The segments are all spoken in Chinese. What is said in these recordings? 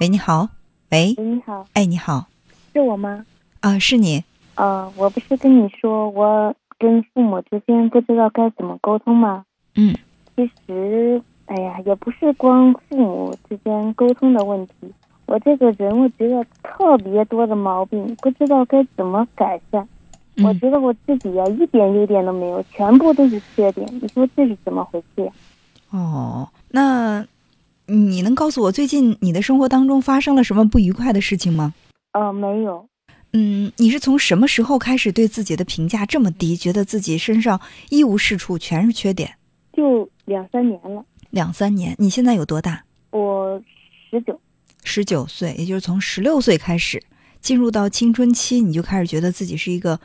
喂，你好。喂，喂，你好，哎，你好，是我吗？啊，是你。呃，我不是跟你说，我跟父母之间不知道该怎么沟通吗？嗯，其实，哎呀，也不是光父母之间沟通的问题，我这个人我觉得特别多的毛病，不知道该怎么改善。我嗯觉得我自己呀、一点优点都没有，全部都是缺点。你说这是怎么回事呀？哦，那你能告诉我最近你的生活当中发生了什么不愉快的事情吗？呃，没有，嗯，你是从什么时候开始对自己的评价这么低，觉得自己身上一无是处，全是缺点？就两三年了，两三年，你现在有多大？我十九，十九岁，也就是从十六岁开始进入到青春期，你就开始觉得自己是一个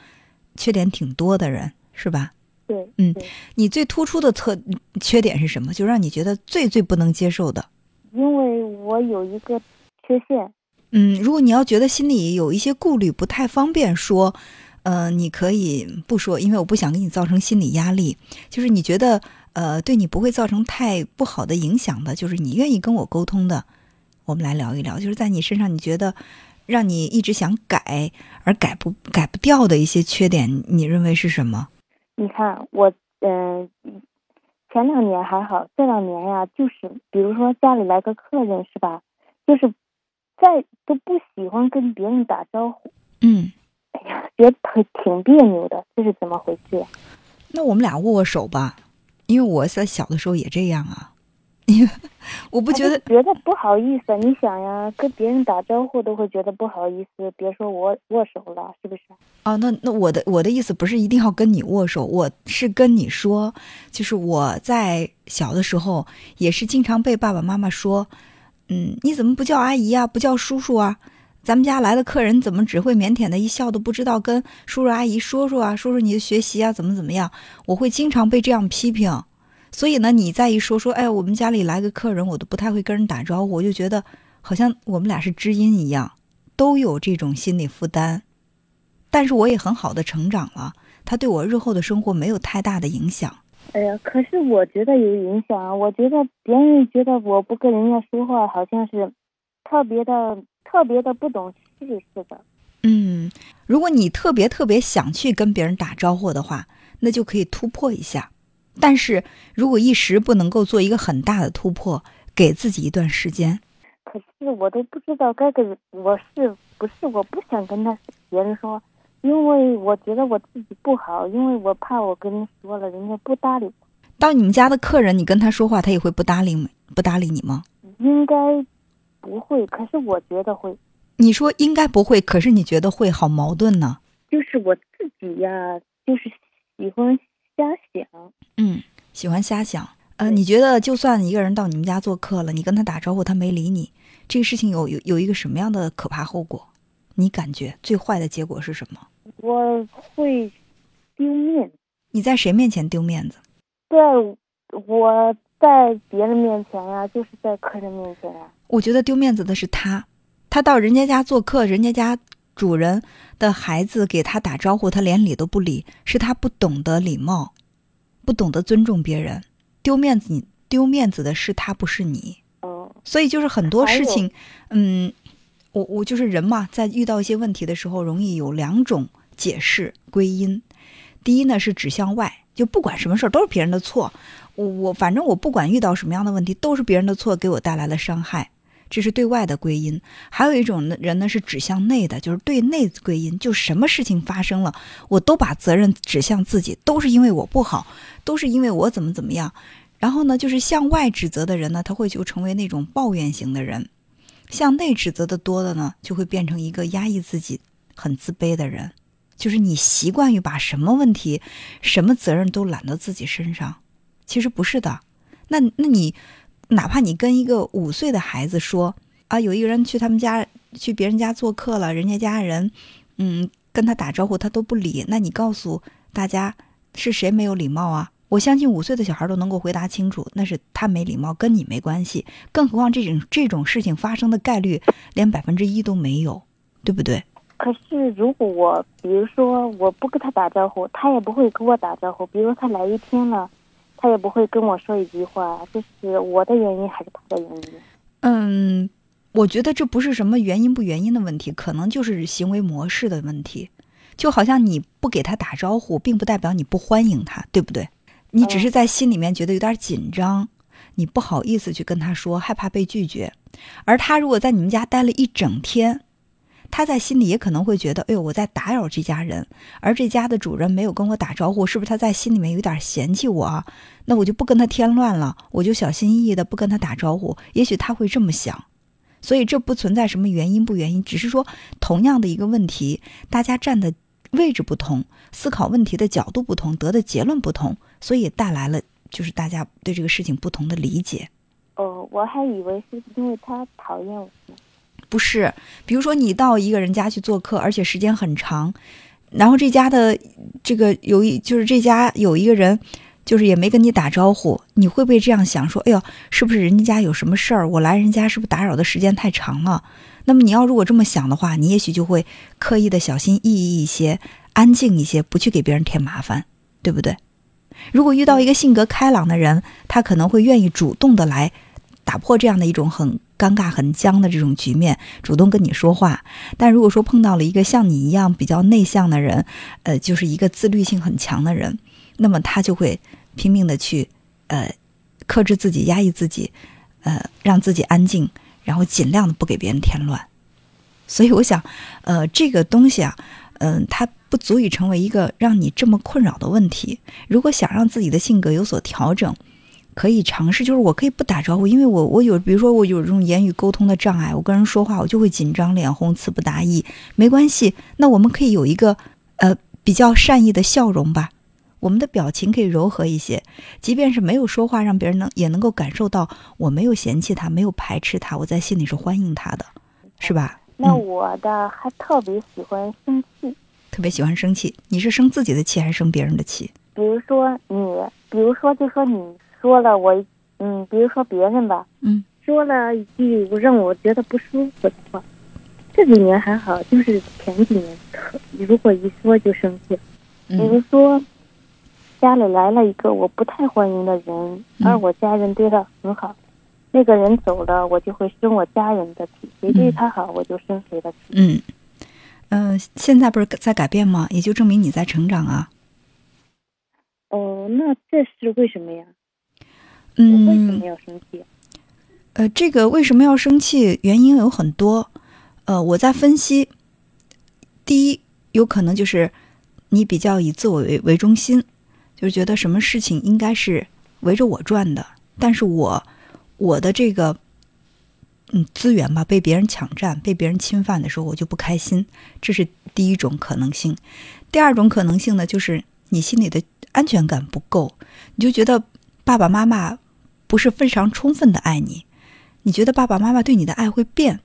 缺点挺多的人，是吧？对，嗯，你最突出的特缺点是什么？就让你觉得最最不能接受的。因为我有一个缺陷。嗯，如果你要觉得心里有一些顾虑，不太方便说，呃，你可以不说，因为我不想给你造成心理压力。就是你觉得，呃，对你不会造成太不好的影响的，就是你愿意跟我沟通的，我们来聊一聊。就是在你身上，你觉得让你一直想改而改不改不掉的一些缺点，你认为是什么？你看我，嗯、前两年还好，这两年呀，就是比如说家里来个客人是吧，就是再都不喜欢跟别人打招呼，嗯，哎呀，觉得挺挺别扭的，这是怎么回事呀？那我们俩握握手吧，因为我在小的时候也这样啊，我不觉得觉得不好意思，你想呀，跟别人打招呼都会觉得不好意思，别说握握手了，是不是？啊，那那我的我的意思不是一定要跟你握手，我是跟你说，就是我在小的时候也是经常被爸爸妈妈说，嗯，你怎么不叫阿姨啊，不叫叔叔啊？咱们家来的客人怎么只会腼腆的一笑，都不知道跟叔叔阿姨说说啊，说说你的学习啊，怎么怎么样？我会经常被这样批评，所以呢，你再一说说，哎，我们家里来个客人，我都不太会跟人打招呼，我就觉得好像我们俩是知音一样，都有这种心理负担。但是我也很好的成长了，他对我日后的生活没有太大的影响。哎呀，可是我觉得有影响啊！我觉得别人觉得我不跟人家说话，好像是特别的、特别的不懂事似的。嗯，如果你特别特别想去跟别人打招呼的话，那就可以突破一下。但是如果一时不能够做一个很大的突破，给自己一段时间。可是我都不知道该跟我是不是我不想跟他别人说，因为我觉得我自己不好，因为我怕我跟人说了，人家不搭理我。当你们家的客人，你跟他说话，他也会不搭理不搭理你吗？应该不会，可是我觉得会。你说应该不会，可是你觉得会，好矛盾呢。就是我自己呀，就是喜欢瞎想。嗯，喜欢瞎想。呃，你觉得就算一个人到你们家做客了，你跟他打招呼，他没理你，这个事情有有有一个什么样的可怕后果？你感觉最坏的结果是什么？我会丢面子，你在谁面前丢面子？在我在别人面前呀，就是在客人面前呀。我觉得丢面子的是他，他到人家家做客，人家家主人的孩子给他打招呼，他连理都不理，是他不懂得礼貌，不懂得尊重别人，丢面子，你丢面子的是他，不是你。嗯，所以就是很多事情，嗯，我我就是人嘛，在遇到一些问题的时候，容易有两种解释归因。第一呢是指向外，就不管什么事儿都是别人的错，我我反正我不管遇到什么样的问题，都是别人的错给我带来了伤害，这是对外的归因。还有一种人呢是指向内的，就是对内归因，就什么事情发生了，我都把责任指向自己，都是因为我不好，都是因为我怎么怎么样。然后呢，就是向外指责的人呢，他会就成为那种抱怨型的人；向内指责的多的呢，就会变成一个压抑自己、很自卑的人。就是你习惯于把什么问题、什么责任都揽到自己身上，其实不是的。那那你哪怕你跟一个五岁的孩子说啊，有一个人去他们家去别人家做客了，人家家人嗯跟他打招呼他都不理，那你告诉大家是谁没有礼貌啊？我相信五岁的小孩都能够回答清楚，那是他没礼貌，跟你没关系。更何况这种这种事情发生的概率连百分之一都没有，对不对？可是如果我，比如说我不跟他打招呼，他也不会跟我打招呼。比如他来一天了，他也不会跟我说一句话，这是我的原因还是他的原因？嗯，我觉得这不是什么原因不原因的问题，可能就是行为模式的问题。就好像你不给他打招呼，并不代表你不欢迎他，对不对？你只是在心里面觉得有点紧张，你不好意思去跟他说，害怕被拒绝。而他如果在你们家待了一整天，他在心里也可能会觉得，哎呦，我在打扰这家人，而这家的主人没有跟我打招呼，是不是他在心里面有点嫌弃我？那我就不跟他添乱了，我就小心翼翼的不跟他打招呼。也许他会这么想。所以这不存在什么原因不原因，只是说同样的一个问题，大家站的位置不同，思考问题的角度不同，得的结论不同，所以带来了就是大家对这个事情不同的理解。哦，我还以为是因为他讨厌我。不是，比如说你到一个人家去做客，而且时间很长，然后这家的这个有一就是这家有一个人。就是也没跟你打招呼，你会不会这样想说？哎呦，是不是人家有什么事儿？我来人家是不是打扰的时间太长了？那么你要如果这么想的话，你也许就会刻意的小心翼翼一些，安静一些，不去给别人添麻烦，对不对？如果遇到一个性格开朗的人，他可能会愿意主动的来打破这样的一种很尴尬、很僵的这种局面，主动跟你说话。但如果说碰到了一个像你一样比较内向的人，呃，就是一个自律性很强的人。那么他就会拼命的去，呃，克制自己，压抑自己，呃，让自己安静，然后尽量的不给别人添乱。所以我想，呃，这个东西啊，嗯，它不足以成为一个让你这么困扰的问题。如果想让自己的性格有所调整，可以尝试，就是我可以不打招呼，因为我我有，比如说我有这种言语沟通的障碍，我跟人说话我就会紧张、脸红、词不达意。没关系，那我们可以有一个呃比较善意的笑容吧。我们的表情可以柔和一些，即便是没有说话，让别人能也能够感受到我没有嫌弃他，没有排斥他，我在心里是欢迎他的，是吧？那我的还特别喜欢生气，特别喜欢生气。你是生自己的气还是生别人的气？比如说你，比如说就说你说了我，嗯，比如说别人吧，嗯，说了一句让我觉得不舒服的话，这几年还好，就是前几年特，如果一说就生气，比如说。家里来了一个我不太欢迎的人，而我家人对他很好。那个人走了，我就会生我家人的气。谁对他好，我就生谁的气。嗯，嗯，现在不是在改变吗？也就证明你在成长啊。哦，那这是为什么呀？嗯，为什么要生气？呃，这个为什么要生气？原因有很多。呃，我在分析。第一，有可能就是你比较以自我为为中心。就是觉得什么事情应该是围着我转的，但是我我的这个嗯资源吧被别人抢占、被别人侵犯的时候，我就不开心。这是第一种可能性。第二种可能性呢，就是你心里的安全感不够，你就觉得爸爸妈妈不是非常充分的爱你，你觉得爸爸妈妈对你的爱会变。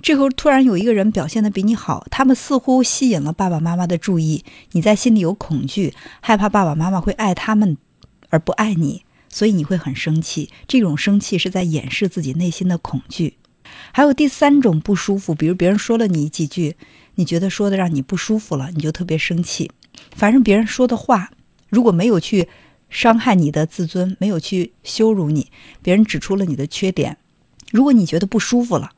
这时候突然有一个人表现的比你好，他们似乎吸引了爸爸妈妈的注意，你在心里有恐惧，害怕爸爸妈妈会爱他们而不爱你，所以你会很生气。这种生气是在掩饰自己内心的恐惧。还有第三种不舒服，比如别人说了你几句，你觉得说的让你不舒服了，你就特别生气。反正别人说的话，如果没有去伤害你的自尊，没有去羞辱你，别人指出了你的缺点，如果你觉得不舒服了。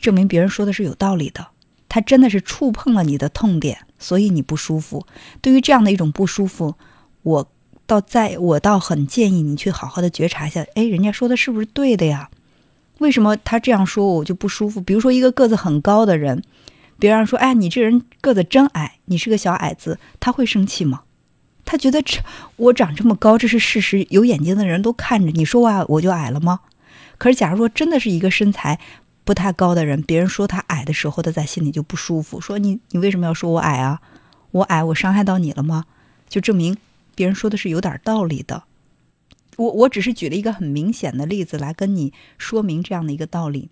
证明别人说的是有道理的，他真的是触碰了你的痛点，所以你不舒服。对于这样的一种不舒服，我倒在我倒很建议你去好好的觉察一下，哎，人家说的是不是对的呀？为什么他这样说我就不舒服？比如说一个个子很高的人，别人说，哎，你这人个子真矮，你是个小矮子，他会生气吗？他觉得这我长这么高，这是事实，有眼睛的人都看着，你说我我就矮了吗？可是假如说真的是一个身材。不太高的人，别人说他矮的时候，他在心里就不舒服。说你，你为什么要说我矮啊？我矮，我伤害到你了吗？就证明别人说的是有点道理的。我我只是举了一个很明显的例子来跟你说明这样的一个道理。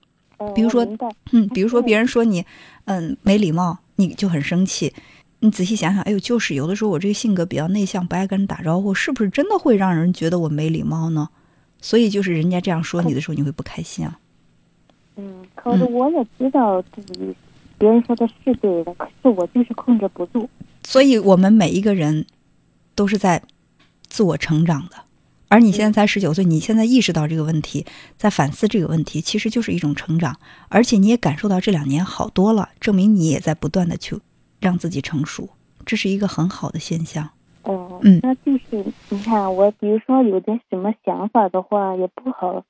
比如说，嗯，比如说别人说你，嗯，没礼貌，你就很生气。你仔细想想，哎呦，就是有的时候我这个性格比较内向，不爱跟人打招呼，是不是真的会让人觉得我没礼貌呢？所以就是人家这样说你的时候，你会不开心啊？嗯，可是我也知道自己，别人说的是对的，可是我就是控制不住。所以，我们每一个人都是在自我成长的，而你现在才十九岁，你现在意识到这个问题，在反思这个问题，其实就是一种成长，而且你也感受到这两年好多了，证明你也在不断的去让自己成熟，这是一个很好的现象。哦，嗯那就是你看我，比如说有点什么想法的话，也不好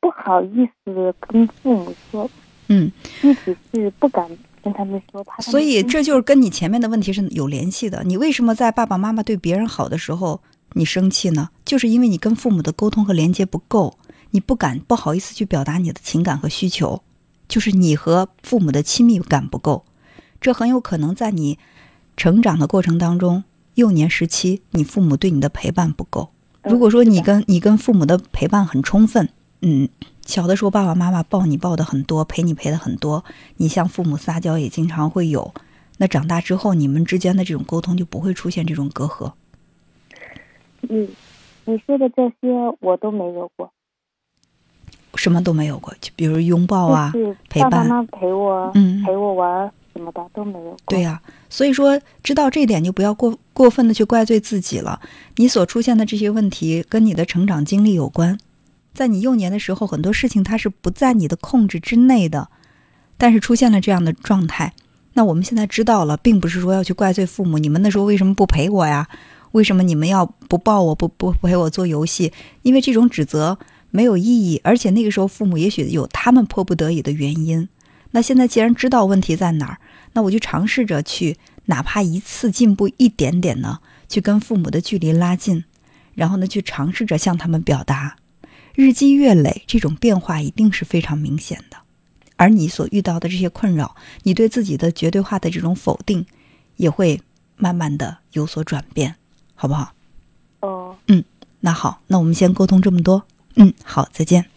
不好意思跟父母说，嗯，具体是不敢跟他们说，怕所以这就是跟你前面的问题是有联系的。你为什么在爸爸妈妈对别人好的时候你生气呢？就是因为你跟父母的沟通和连接不够，你不敢不好意思去表达你的情感和需求，就是你和父母的亲密感不够。这很有可能在你成长的过程当中，幼年时期你父母对你的陪伴不够。嗯如果说你跟你跟父母的陪伴很充分，嗯，小的时候爸爸妈妈抱你抱的很多，陪你陪的很多，你向父母撒娇也经常会有。那长大之后，你们之间的这种沟通就不会出现这种隔阂。嗯你说的这些我都没有过，什么都没有过，就比如拥抱啊，就是陪伴爸爸妈妈陪我，嗯陪我玩儿什么的都没有。对呀、所以说知道这点就不要过过分的去怪罪自己了。你所出现的这些问题跟你的成长经历有关，在你幼年的时候，很多事情它是不在你的控制之内的，但是出现了这样的状态，那我们现在知道了，并不是说要去怪罪父母，你们那时候为什么不陪我呀？为什么你们要不抱我不不陪我做游戏？因为这种指责没有意义，而且那个时候父母也许有他们迫不得已的原因。那现在既然知道问题在哪儿，那我就尝试着去，哪怕一次进步一点点呢，去跟父母的距离拉近，然后呢，去尝试着向他们表达。日积月累，这种变化一定是非常明显的。而你所遇到的这些困扰，你对自己的绝对化的这种否定，也会慢慢的有所转变，好不好？哦。嗯那好，那我们先沟通这么多。嗯，好，再见。